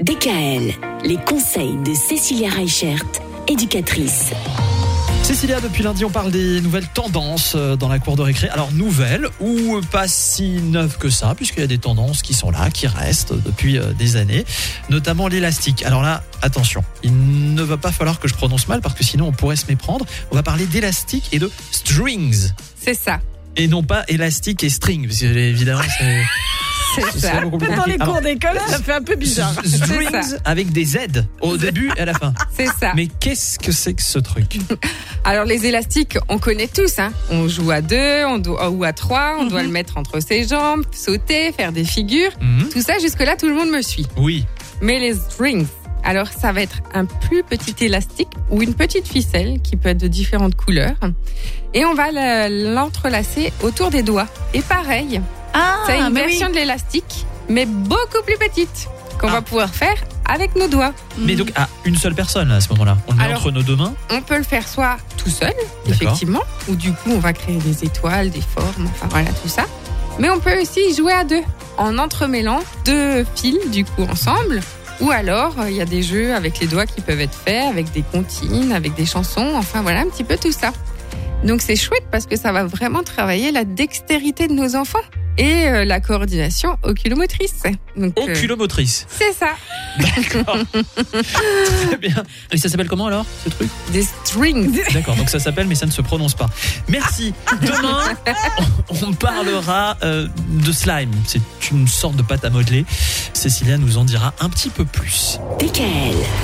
DKL, les conseils de Cécilia Reichert, éducatrice. Cécilia, depuis lundi, on parle des nouvelles tendances euh, dans la cour de récré. Alors, nouvelles ou pas si neuves que ça, puisqu'il y a des tendances qui sont là, qui restent depuis euh, des années, notamment l'élastique. Alors là, attention, il ne va pas falloir que je prononce mal parce que sinon on pourrait se méprendre. On va parler d'élastique et de strings. C'est ça. Et non pas élastique et string, parce que évidemment, c'est. C'est ça. Dans les cours d'école, ça fait un peu bizarre. Strings avec des Z au début et à la fin. C'est ça. Mais qu'est-ce que c'est que ce truc Alors les élastiques, on connaît tous. Hein. On joue à deux, on doit, ou à trois, on doit le mettre entre ses jambes, sauter, faire des figures. Mhm. Tout ça, jusque-là, tout le monde me suit. Oui. Mais les strings, alors ça va être un plus petit élastique ou une petite ficelle qui peut être de différentes couleurs. Et on va le- l'entrelacer autour des doigts. Et pareil, Ah, c'est une version oui. de l'élastique, mais beaucoup plus petite, qu'on Ah. va pouvoir faire avec nos doigts. Mais donc à une seule personne à ce moment-là. On le met Alors- entre nos deux mains. On peut le faire soit tout seul, effectivement, ou du coup on va créer des étoiles, des formes, enfin voilà tout ça. Mais on peut aussi y jouer à deux, en entremêlant deux fils du coup ensemble. Ou alors euh, il y a des jeux avec les doigts qui peuvent être faits, avec des comptines, avec des chansons, enfin voilà un petit peu tout ça. Donc c'est chouette parce que ça va vraiment travailler la dextérité de nos enfants et euh, la coordination oculomotrice. Donc, euh, Oculomotrice. c'est ça, D'accord. Très bien. Et ça s'appelle comment alors ce truc? Des strings. D'accord, donc ça s'appelle mais ça ne se prononce pas. Merci. Demain, on on parlera euh, de slime. C'est une sorte de pâte à modeler. Cécilia nous en dira un petit peu plus. DKL,